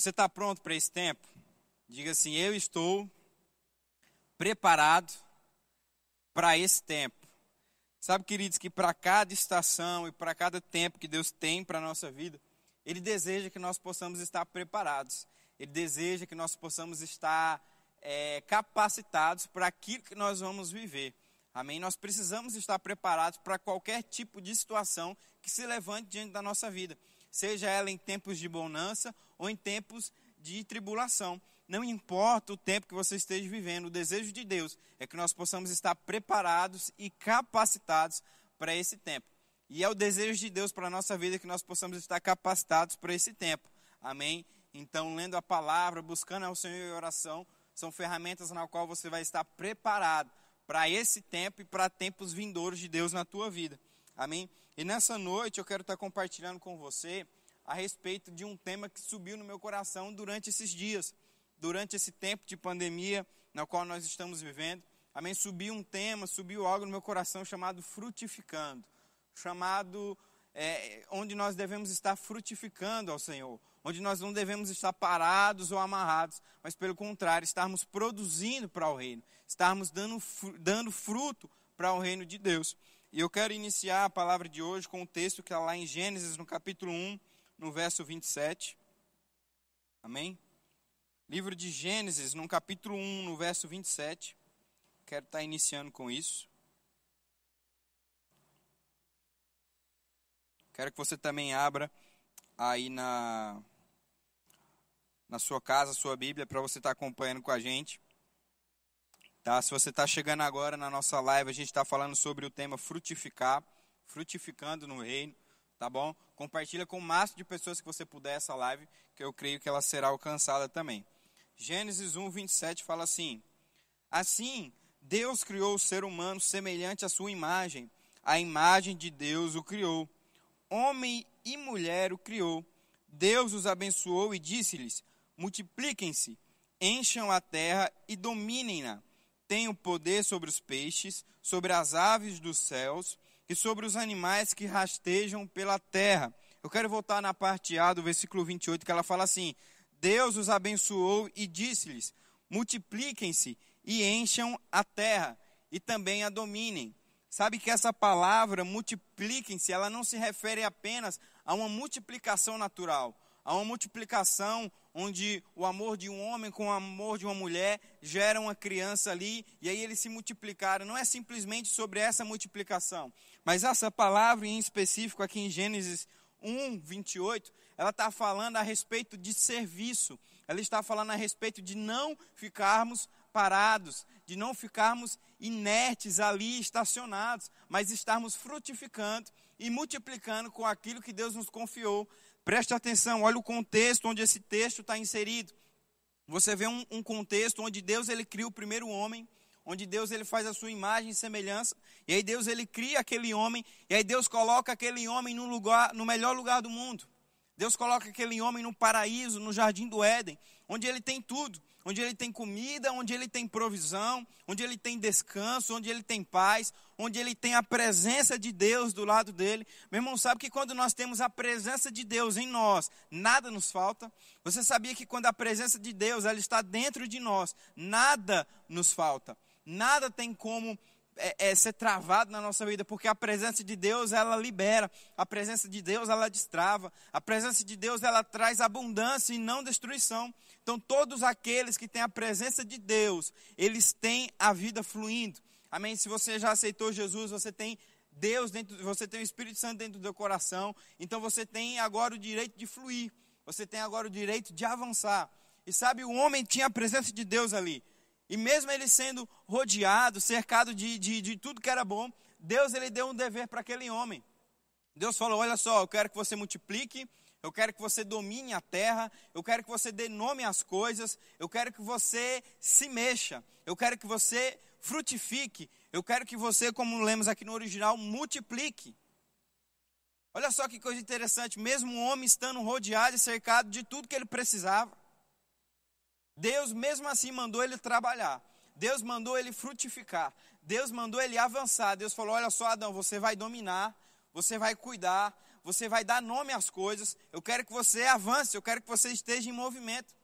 Você está pronto para esse tempo? Diga assim: Eu estou preparado para esse tempo. Sabe, queridos, que para cada estação e para cada tempo que Deus tem para a nossa vida, Ele deseja que nós possamos estar preparados. Ele deseja que nós possamos estar é, capacitados para aquilo que nós vamos viver. Amém? Nós precisamos estar preparados para qualquer tipo de situação que se levante diante da nossa vida, seja ela em tempos de bonança ou em tempos de tribulação. Não importa o tempo que você esteja vivendo, o desejo de Deus é que nós possamos estar preparados e capacitados para esse tempo. E é o desejo de Deus para a nossa vida que nós possamos estar capacitados para esse tempo. Amém? Então, lendo a palavra, buscando ao Senhor em oração, são ferramentas na qual você vai estar preparado para esse tempo e para tempos vindouros de Deus na tua vida. Amém? E nessa noite eu quero estar compartilhando com você a respeito de um tema que subiu no meu coração durante esses dias durante esse tempo de pandemia na qual nós estamos vivendo. Amém? Subiu um tema, subiu algo no meu coração chamado frutificando, chamado é, onde nós devemos estar frutificando ao Senhor, onde nós não devemos estar parados ou amarrados, mas pelo contrário, estarmos produzindo para o reino, estarmos dando, dando fruto para o reino de Deus. E eu quero iniciar a palavra de hoje com o texto que está lá em Gênesis, no capítulo 1, no verso 27. Amém? Livro de Gênesis, no capítulo 1, no verso 27. Quero estar iniciando com isso. Quero que você também abra aí na, na sua casa, sua Bíblia, para você estar acompanhando com a gente. Tá? Se você está chegando agora na nossa live, a gente está falando sobre o tema frutificar, frutificando no reino, tá bom? Compartilha com o máximo de pessoas que você puder essa live, que eu creio que ela será alcançada também. Gênesis 1, 27 fala assim: Assim, Deus criou o ser humano semelhante à sua imagem, a imagem de Deus o criou. Homem e mulher o criou. Deus os abençoou e disse-lhes: Multipliquem-se, encham a terra e dominem-na. Tenham poder sobre os peixes, sobre as aves dos céus e sobre os animais que rastejam pela terra. Eu quero voltar na parte A do versículo 28, que ela fala assim: Deus os abençoou e disse-lhes: multipliquem-se e encham a terra e também a dominem. Sabe que essa palavra multipliquem-se, ela não se refere apenas a uma multiplicação natural, a uma multiplicação onde o amor de um homem com o amor de uma mulher gera uma criança ali e aí eles se multiplicaram. Não é simplesmente sobre essa multiplicação, mas essa palavra em específico aqui em Gênesis 1, 28, ela está falando a respeito de serviço, ela está falando a respeito de não ficarmos parados, de não ficarmos inertes ali, estacionados, mas estarmos frutificando e multiplicando com aquilo que Deus nos confiou. Preste atenção, olha o contexto onde esse texto está inserido. Você vê um, um contexto onde Deus ele cria o primeiro homem, onde Deus ele faz a sua imagem e semelhança, e aí Deus ele cria aquele homem, e aí Deus coloca aquele homem no lugar, no melhor lugar do mundo. Deus coloca aquele homem no paraíso, no jardim do Éden, onde ele tem tudo, onde ele tem comida, onde ele tem provisão, onde ele tem descanso, onde ele tem paz, onde ele tem a presença de Deus do lado dele. Meu irmão, sabe que quando nós temos a presença de Deus em nós, nada nos falta? Você sabia que quando a presença de Deus ela está dentro de nós, nada nos falta? Nada tem como é, é, ser travado na nossa vida, porque a presença de Deus ela libera, a presença de Deus ela destrava, a presença de Deus ela traz abundância e não destruição. Então, todos aqueles que têm a presença de Deus, eles têm a vida fluindo. Amém? Se você já aceitou Jesus, você tem Deus dentro, você tem o Espírito Santo dentro do seu coração, então você tem agora o direito de fluir, você tem agora o direito de avançar. E sabe, o homem tinha a presença de Deus ali. E mesmo ele sendo rodeado, cercado de, de, de tudo que era bom, Deus ele deu um dever para aquele homem. Deus falou: Olha só, eu quero que você multiplique, eu quero que você domine a terra, eu quero que você dê nome às coisas, eu quero que você se mexa, eu quero que você frutifique, eu quero que você, como lemos aqui no original, multiplique. Olha só que coisa interessante, mesmo o homem estando rodeado e cercado de tudo que ele precisava, Deus, mesmo assim, mandou ele trabalhar. Deus mandou ele frutificar. Deus mandou ele avançar. Deus falou: Olha só, Adão, você vai dominar, você vai cuidar, você vai dar nome às coisas. Eu quero que você avance, eu quero que você esteja em movimento.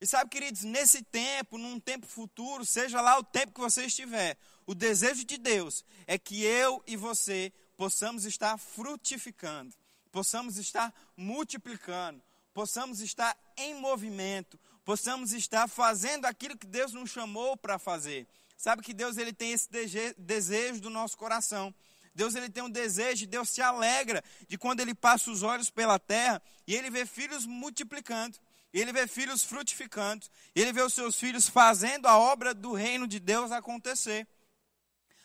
E sabe, queridos, nesse tempo, num tempo futuro, seja lá o tempo que você estiver, o desejo de Deus é que eu e você possamos estar frutificando, possamos estar multiplicando, possamos estar em movimento, possamos estar fazendo aquilo que Deus nos chamou para fazer. Sabe que Deus ele tem esse desejo do nosso coração. Deus ele tem um desejo, Deus se alegra de quando ele passa os olhos pela terra e ele vê filhos multiplicando, ele vê filhos frutificando, ele vê os seus filhos fazendo a obra do reino de Deus acontecer.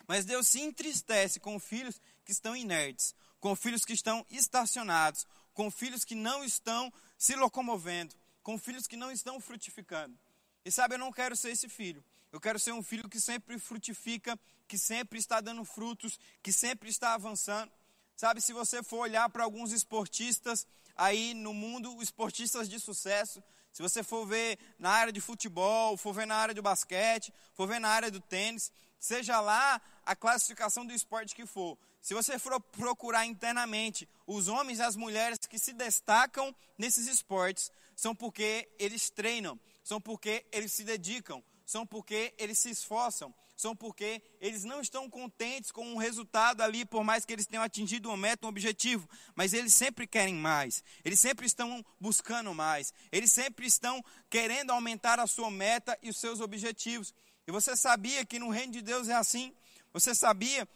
Mas Deus se entristece com filhos que estão inertes, com filhos que estão estacionados, com filhos que não estão se locomovendo, com filhos que não estão frutificando. E sabe, eu não quero ser esse filho. Eu quero ser um filho que sempre frutifica, que sempre está dando frutos, que sempre está avançando. Sabe, se você for olhar para alguns esportistas aí no mundo, esportistas de sucesso, se você for ver na área de futebol, for ver na área de basquete, for ver na área do tênis, seja lá a classificação do esporte que for, se você for procurar internamente os homens e as mulheres que se destacam nesses esportes, são porque eles treinam, são porque eles se dedicam, são porque eles se esforçam, são porque eles não estão contentes com um resultado ali, por mais que eles tenham atingido uma meta, um objetivo, mas eles sempre querem mais, eles sempre estão buscando mais, eles sempre estão querendo aumentar a sua meta e os seus objetivos. E você sabia que no reino de Deus é assim? Você sabia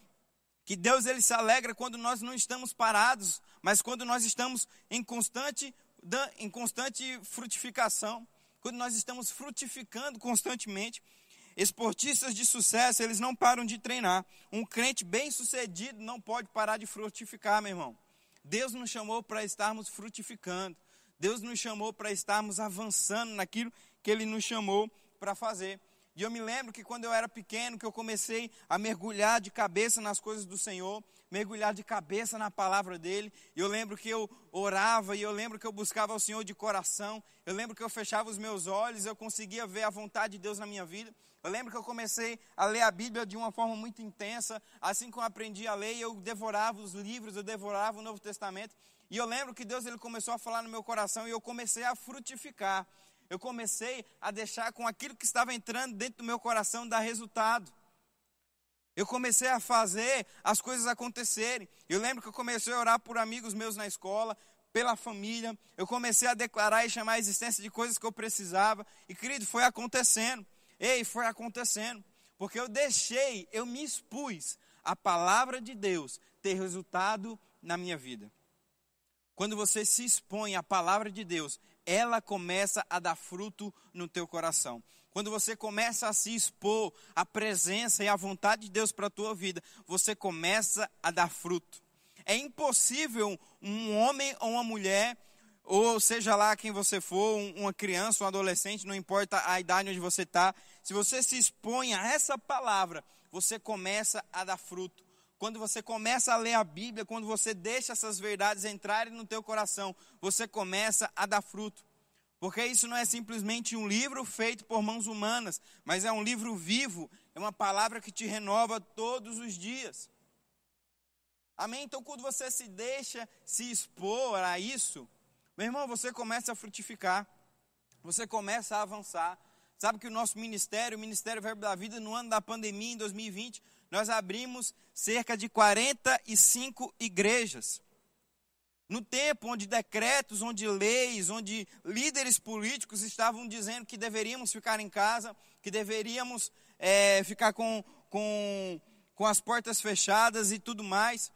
que Deus ele se alegra quando nós não estamos parados, mas quando nós estamos em constante, em constante frutificação quando nós estamos frutificando constantemente. Esportistas de sucesso, eles não param de treinar. Um crente bem-sucedido não pode parar de frutificar, meu irmão. Deus nos chamou para estarmos frutificando. Deus nos chamou para estarmos avançando naquilo que Ele nos chamou para fazer. E eu me lembro que quando eu era pequeno, que eu comecei a mergulhar de cabeça nas coisas do Senhor, mergulhar de cabeça na palavra dele. Eu lembro que eu orava e eu lembro que eu buscava o Senhor de coração. Eu lembro que eu fechava os meus olhos, eu conseguia ver a vontade de Deus na minha vida. Eu lembro que eu comecei a ler a Bíblia de uma forma muito intensa. Assim eu aprendi a ler, eu devorava os livros, eu devorava o Novo Testamento. E eu lembro que Deus ele começou a falar no meu coração e eu comecei a frutificar. Eu comecei a deixar com aquilo que estava entrando dentro do meu coração dar resultado. Eu comecei a fazer as coisas acontecerem. Eu lembro que eu comecei a orar por amigos meus na escola, pela família. Eu comecei a declarar e chamar a existência de coisas que eu precisava. E, querido, foi acontecendo. Ei, foi acontecendo. Porque eu deixei, eu me expus a palavra de Deus ter resultado na minha vida. Quando você se expõe à palavra de Deus, ela começa a dar fruto no teu coração. Quando você começa a se expor à presença e à vontade de Deus para a tua vida, você começa a dar fruto. É impossível um homem ou uma mulher, ou seja lá quem você for, uma criança, um adolescente, não importa a idade onde você está, se você se expõe a essa palavra, você começa a dar fruto. Quando você começa a ler a Bíblia, quando você deixa essas verdades entrarem no teu coração, você começa a dar fruto. Porque isso não é simplesmente um livro feito por mãos humanas, mas é um livro vivo, é uma palavra que te renova todos os dias. Amém? Então, quando você se deixa se expor a isso, meu irmão, você começa a frutificar, você começa a avançar. Sabe que o nosso ministério, o Ministério Verbo da Vida, no ano da pandemia, em 2020, nós abrimos cerca de 45 igrejas. No tempo onde decretos, onde leis, onde líderes políticos estavam dizendo que deveríamos ficar em casa, que deveríamos é, ficar com, com, com as portas fechadas e tudo mais.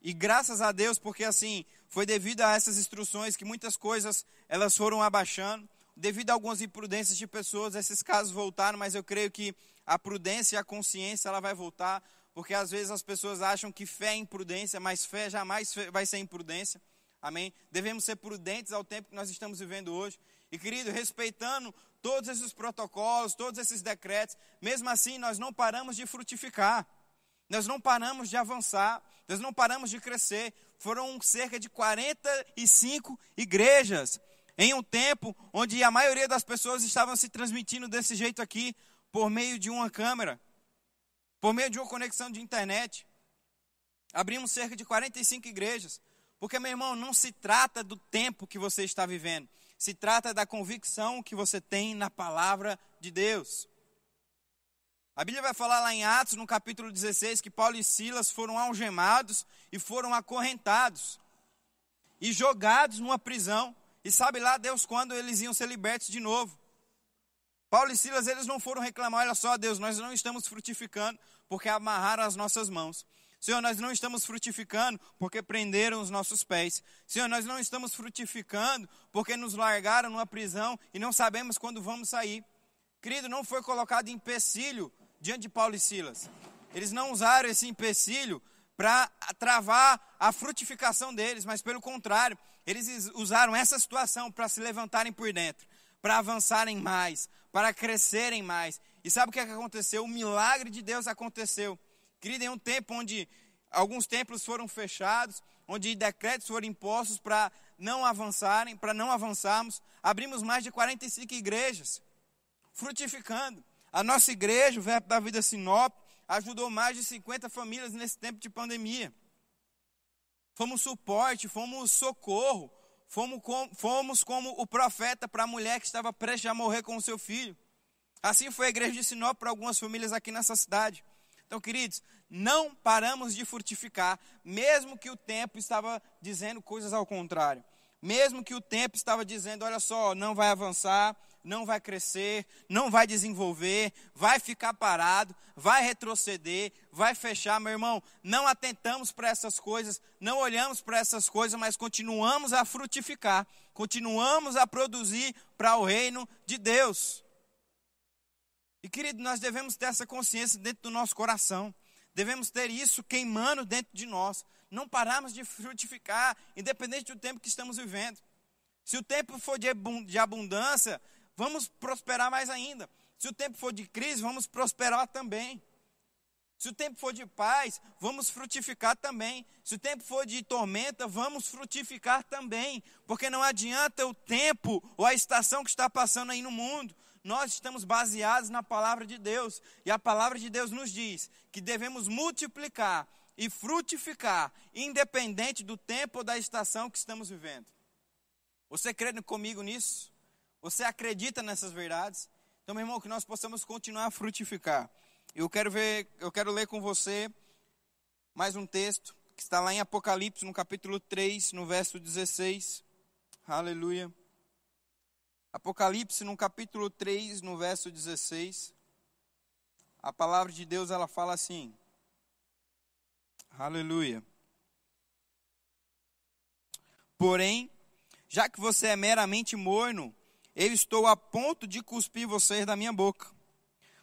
E graças a Deus, porque assim, foi devido a essas instruções que muitas coisas elas foram abaixando. Devido a algumas imprudências de pessoas, esses casos voltaram, mas eu creio que a prudência e a consciência ela vai voltar porque às vezes as pessoas acham que fé é imprudência, mas fé jamais vai ser imprudência. Amém? Devemos ser prudentes ao tempo que nós estamos vivendo hoje. E querido, respeitando todos esses protocolos, todos esses decretos, mesmo assim nós não paramos de frutificar. Nós não paramos de avançar, nós não paramos de crescer. Foram cerca de 45 igrejas em um tempo onde a maioria das pessoas estavam se transmitindo desse jeito aqui, por meio de uma câmera por meio de uma conexão de internet. Abrimos cerca de 45 igrejas. Porque, meu irmão, não se trata do tempo que você está vivendo, se trata da convicção que você tem na palavra de Deus. A Bíblia vai falar lá em Atos, no capítulo 16, que Paulo e Silas foram algemados e foram acorrentados e jogados numa prisão. E sabe lá Deus quando eles iam ser libertos de novo. Paulo e Silas, eles não foram reclamar, olha só, Deus, nós não estamos frutificando porque amarraram as nossas mãos. Senhor, nós não estamos frutificando porque prenderam os nossos pés. Senhor, nós não estamos frutificando porque nos largaram numa prisão e não sabemos quando vamos sair. Querido, não foi colocado empecilho diante de Paulo e Silas. Eles não usaram esse empecilho para travar a frutificação deles, mas pelo contrário, eles usaram essa situação para se levantarem por dentro, para avançarem mais, para crescerem mais. E sabe o que, é que aconteceu? O milagre de Deus aconteceu. Querido, em um tempo onde alguns templos foram fechados, onde decretos foram impostos para não avançarem, para não avançarmos, abrimos mais de 45 igrejas, frutificando. A nossa igreja, o Verbo da Vida Sinop, ajudou mais de 50 famílias nesse tempo de pandemia. Fomos suporte, fomos socorro, fomos, fomos como o profeta para a mulher que estava prestes a morrer com o seu filho. Assim foi a igreja de Sinop para algumas famílias aqui nessa cidade. Então, queridos, não paramos de frutificar, mesmo que o tempo estava dizendo coisas ao contrário. Mesmo que o tempo estava dizendo, olha só, não vai avançar, não vai crescer, não vai desenvolver, vai ficar parado, vai retroceder, vai fechar, meu irmão. Não atentamos para essas coisas, não olhamos para essas coisas, mas continuamos a frutificar, continuamos a produzir para o reino de Deus. E querido, nós devemos ter essa consciência dentro do nosso coração. Devemos ter isso queimando dentro de nós. Não pararmos de frutificar, independente do tempo que estamos vivendo. Se o tempo for de abundância, vamos prosperar mais ainda. Se o tempo for de crise, vamos prosperar também. Se o tempo for de paz, vamos frutificar também. Se o tempo for de tormenta, vamos frutificar também. Porque não adianta o tempo ou a estação que está passando aí no mundo nós estamos baseados na palavra de Deus. E a palavra de Deus nos diz que devemos multiplicar e frutificar, independente do tempo ou da estação que estamos vivendo. Você crê comigo nisso? Você acredita nessas verdades? Então, meu irmão, que nós possamos continuar a frutificar. Eu quero ver, eu quero ler com você mais um texto que está lá em Apocalipse, no capítulo 3, no verso 16. Aleluia. Apocalipse, no capítulo 3, no verso 16, a palavra de Deus ela fala assim: Aleluia. Porém, já que você é meramente morno, eu estou a ponto de cuspir vocês da minha boca.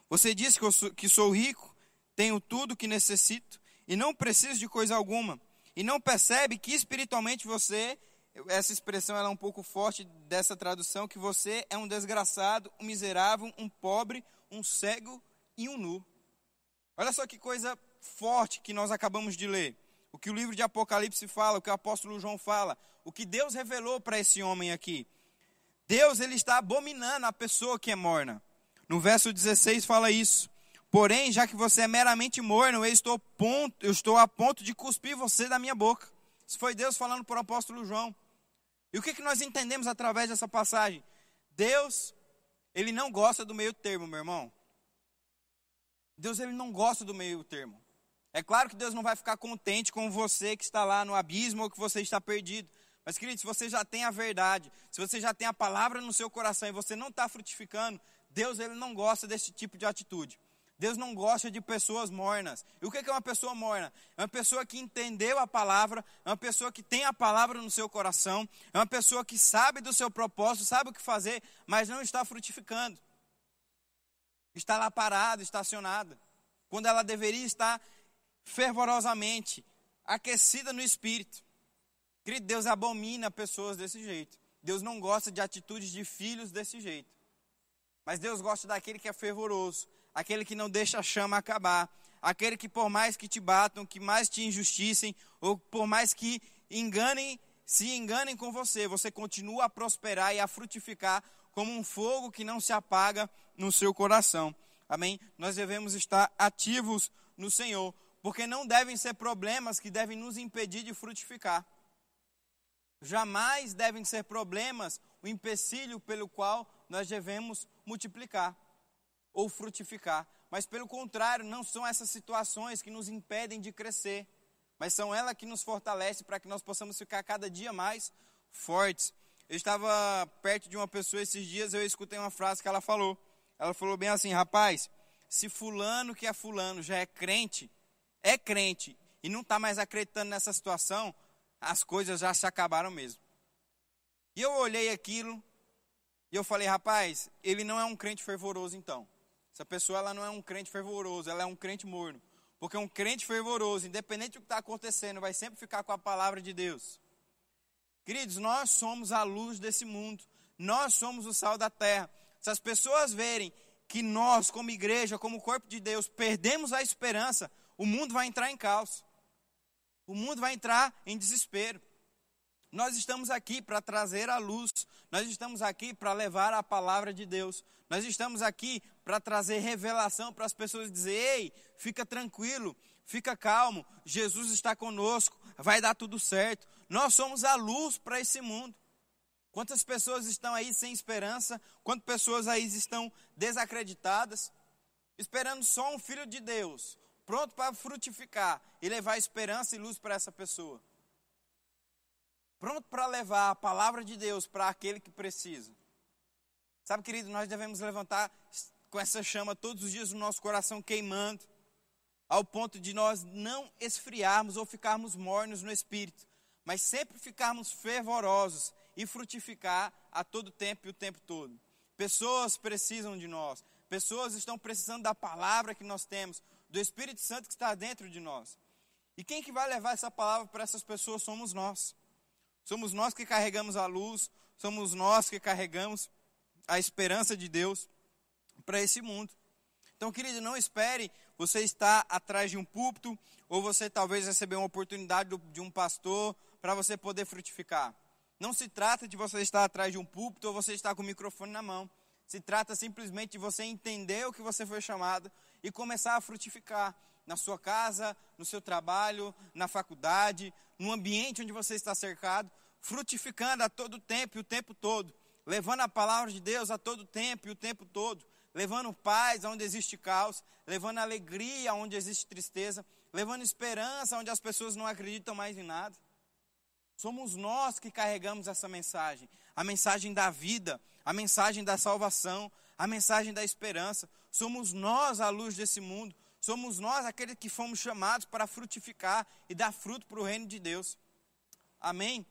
Você diz que, sou, que sou rico, tenho tudo que necessito e não preciso de coisa alguma, e não percebe que espiritualmente você essa expressão é um pouco forte dessa tradução, que você é um desgraçado, um miserável, um pobre, um cego e um nu. Olha só que coisa forte que nós acabamos de ler. O que o livro de Apocalipse fala, o que o apóstolo João fala, o que Deus revelou para esse homem aqui. Deus ele está abominando a pessoa que é morna. No verso 16 fala isso. Porém, já que você é meramente morno, eu estou, ponto, eu estou a ponto de cuspir você da minha boca. Isso foi Deus falando para o apóstolo João. E o que, que nós entendemos através dessa passagem? Deus, ele não gosta do meio termo, meu irmão. Deus, ele não gosta do meio termo. É claro que Deus não vai ficar contente com você que está lá no abismo ou que você está perdido. Mas, querido, se você já tem a verdade, se você já tem a palavra no seu coração e você não está frutificando, Deus ele não gosta desse tipo de atitude. Deus não gosta de pessoas mornas. E o que é uma pessoa morna? É uma pessoa que entendeu a palavra, é uma pessoa que tem a palavra no seu coração, é uma pessoa que sabe do seu propósito, sabe o que fazer, mas não está frutificando. Está lá parada, estacionada, quando ela deveria estar fervorosamente aquecida no espírito. Querido, Deus abomina pessoas desse jeito. Deus não gosta de atitudes de filhos desse jeito. Mas Deus gosta daquele que é fervoroso, aquele que não deixa a chama acabar, aquele que por mais que te batam, que mais te injusticem, ou por mais que enganem, se enganem com você, você continua a prosperar e a frutificar como um fogo que não se apaga no seu coração. Amém? Nós devemos estar ativos no Senhor, porque não devem ser problemas que devem nos impedir de frutificar. jamais devem ser problemas o empecilho pelo qual nós devemos multiplicar ou frutificar. Mas, pelo contrário, não são essas situações que nos impedem de crescer, mas são elas que nos fortalecem para que nós possamos ficar cada dia mais fortes. Eu estava perto de uma pessoa esses dias, eu escutei uma frase que ela falou. Ela falou bem assim: rapaz, se Fulano que é Fulano já é crente, é crente, e não está mais acreditando nessa situação, as coisas já se acabaram mesmo. E eu olhei aquilo e eu falei, rapaz, ele não é um crente fervoroso então. Essa pessoa ela não é um crente fervoroso, ela é um crente morno. Porque um crente fervoroso, independente do que está acontecendo, vai sempre ficar com a palavra de Deus. Queridos, nós somos a luz desse mundo. Nós somos o sal da terra. Se as pessoas verem que nós, como igreja, como corpo de Deus, perdemos a esperança, o mundo vai entrar em caos. O mundo vai entrar em desespero. Nós estamos aqui para trazer a luz, nós estamos aqui para levar a palavra de Deus, nós estamos aqui para trazer revelação para as pessoas dizer: ei, fica tranquilo, fica calmo, Jesus está conosco, vai dar tudo certo. Nós somos a luz para esse mundo. Quantas pessoas estão aí sem esperança? Quantas pessoas aí estão desacreditadas? Esperando só um filho de Deus, pronto para frutificar e levar esperança e luz para essa pessoa pronto para levar a palavra de Deus para aquele que precisa. Sabe, querido, nós devemos levantar com essa chama todos os dias no nosso coração queimando, ao ponto de nós não esfriarmos ou ficarmos mornos no espírito, mas sempre ficarmos fervorosos e frutificar a todo tempo e o tempo todo. Pessoas precisam de nós, pessoas estão precisando da palavra que nós temos, do Espírito Santo que está dentro de nós. E quem que vai levar essa palavra para essas pessoas somos nós. Somos nós que carregamos a luz, somos nós que carregamos a esperança de Deus para esse mundo. Então, querido, não espere você estar atrás de um púlpito ou você talvez receber uma oportunidade de um pastor para você poder frutificar. Não se trata de você estar atrás de um púlpito ou você estar com o microfone na mão. Se trata simplesmente de você entender o que você foi chamado e começar a frutificar na sua casa, no seu trabalho, na faculdade, no ambiente onde você está cercado, frutificando a todo tempo e o tempo todo, levando a palavra de Deus a todo tempo e o tempo todo, levando paz onde existe caos, levando alegria onde existe tristeza, levando esperança onde as pessoas não acreditam mais em nada. Somos nós que carregamos essa mensagem, a mensagem da vida, a mensagem da salvação, a mensagem da esperança. Somos nós a luz desse mundo, somos nós aqueles que fomos chamados para frutificar e dar fruto para o reino de Deus. Amém?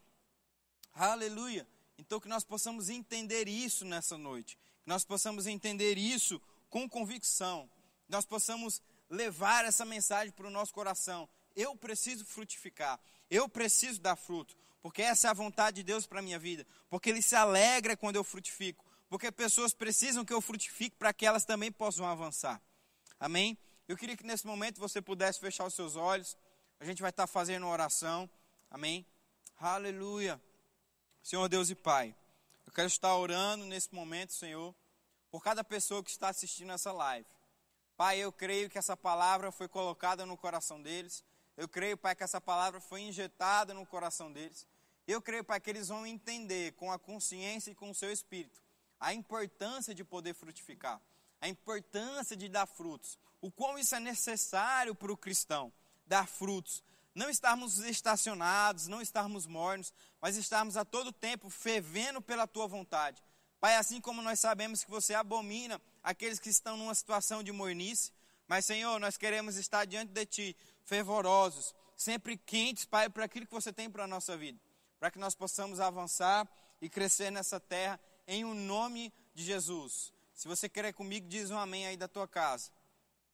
Aleluia. Então que nós possamos entender isso nessa noite, que nós possamos entender isso com convicção, que nós possamos levar essa mensagem para o nosso coração. Eu preciso frutificar, eu preciso dar fruto, porque essa é a vontade de Deus para a minha vida, porque Ele se alegra quando eu frutifico, porque pessoas precisam que eu frutifique para que elas também possam avançar. Amém? Eu queria que nesse momento você pudesse fechar os seus olhos, a gente vai estar fazendo uma oração. Amém? Aleluia. Senhor Deus e Pai, eu quero estar orando nesse momento, Senhor, por cada pessoa que está assistindo essa live. Pai, eu creio que essa palavra foi colocada no coração deles. Eu creio, Pai, que essa palavra foi injetada no coração deles. Eu creio, Pai, que eles vão entender com a consciência e com o seu espírito a importância de poder frutificar, a importância de dar frutos, o quão isso é necessário para o cristão, dar frutos, não estarmos estacionados, não estarmos mornos, mas estarmos a todo tempo fervendo pela tua vontade. Pai, assim como nós sabemos que você abomina aqueles que estão numa situação de mornice, mas Senhor, nós queremos estar diante de Ti, fervorosos, sempre quentes, Pai, para aquilo que você tem para a nossa vida, para que nós possamos avançar e crescer nessa terra, em o um nome de Jesus. Se você quer comigo, diz um amém aí da tua casa.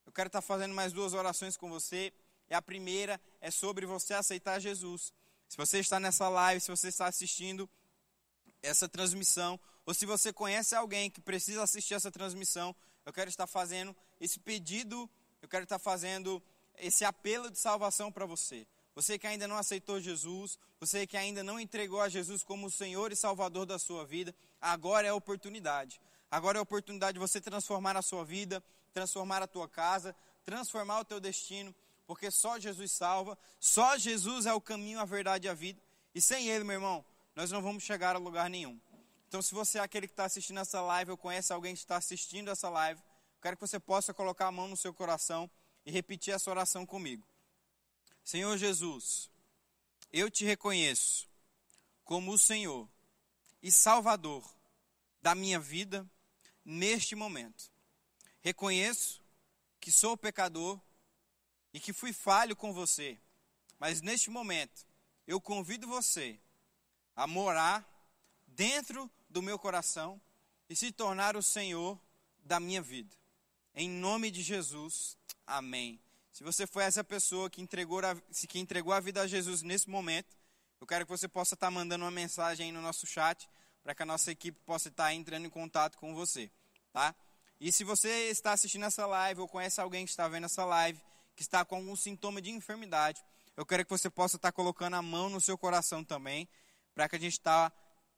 Eu quero estar fazendo mais duas orações com você. E a primeira é sobre você aceitar Jesus. Se você está nessa live, se você está assistindo essa transmissão, ou se você conhece alguém que precisa assistir essa transmissão, eu quero estar fazendo esse pedido, eu quero estar fazendo esse apelo de salvação para você. Você que ainda não aceitou Jesus, você que ainda não entregou a Jesus como o Senhor e Salvador da sua vida, agora é a oportunidade. Agora é a oportunidade de você transformar a sua vida, transformar a tua casa, transformar o teu destino porque só Jesus salva, só Jesus é o caminho, a verdade e a vida. E sem Ele, meu irmão, nós não vamos chegar a lugar nenhum. Então, se você é aquele que está assistindo essa live ou conhece alguém que está assistindo essa live, quero que você possa colocar a mão no seu coração e repetir essa oração comigo. Senhor Jesus, eu te reconheço como o Senhor e Salvador da minha vida neste momento. Reconheço que sou pecador e que fui falho com você, mas neste momento eu convido você a morar dentro do meu coração e se tornar o Senhor da minha vida. Em nome de Jesus, amém. Se você foi essa pessoa que entregou a, que entregou a vida a Jesus nesse momento, eu quero que você possa estar mandando uma mensagem aí no nosso chat para que a nossa equipe possa estar entrando em contato com você, tá? E se você está assistindo essa live ou conhece alguém que está vendo essa live, que está com algum sintoma de enfermidade, eu quero que você possa estar colocando a mão no seu coração também, para que a gente tá,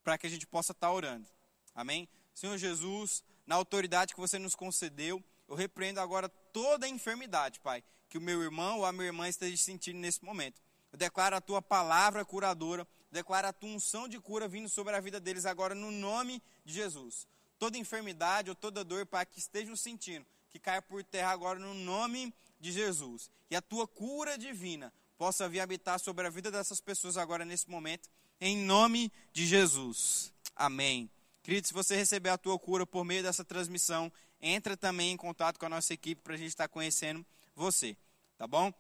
para que a gente possa estar orando. Amém? Senhor Jesus, na autoridade que você nos concedeu, eu repreendo agora toda a enfermidade, Pai, que o meu irmão ou a minha irmã esteja sentindo nesse momento. Eu declaro a tua palavra curadora, declaro a tua unção de cura vindo sobre a vida deles agora no nome de Jesus. Toda enfermidade ou toda dor, Pai, que estejam sentindo, que caia por terra agora no nome de Jesus. E a tua cura divina possa vir habitar sobre a vida dessas pessoas agora nesse momento, em nome de Jesus. Amém. Querido, se você receber a tua cura por meio dessa transmissão, entra também em contato com a nossa equipe para a gente estar conhecendo você, tá bom?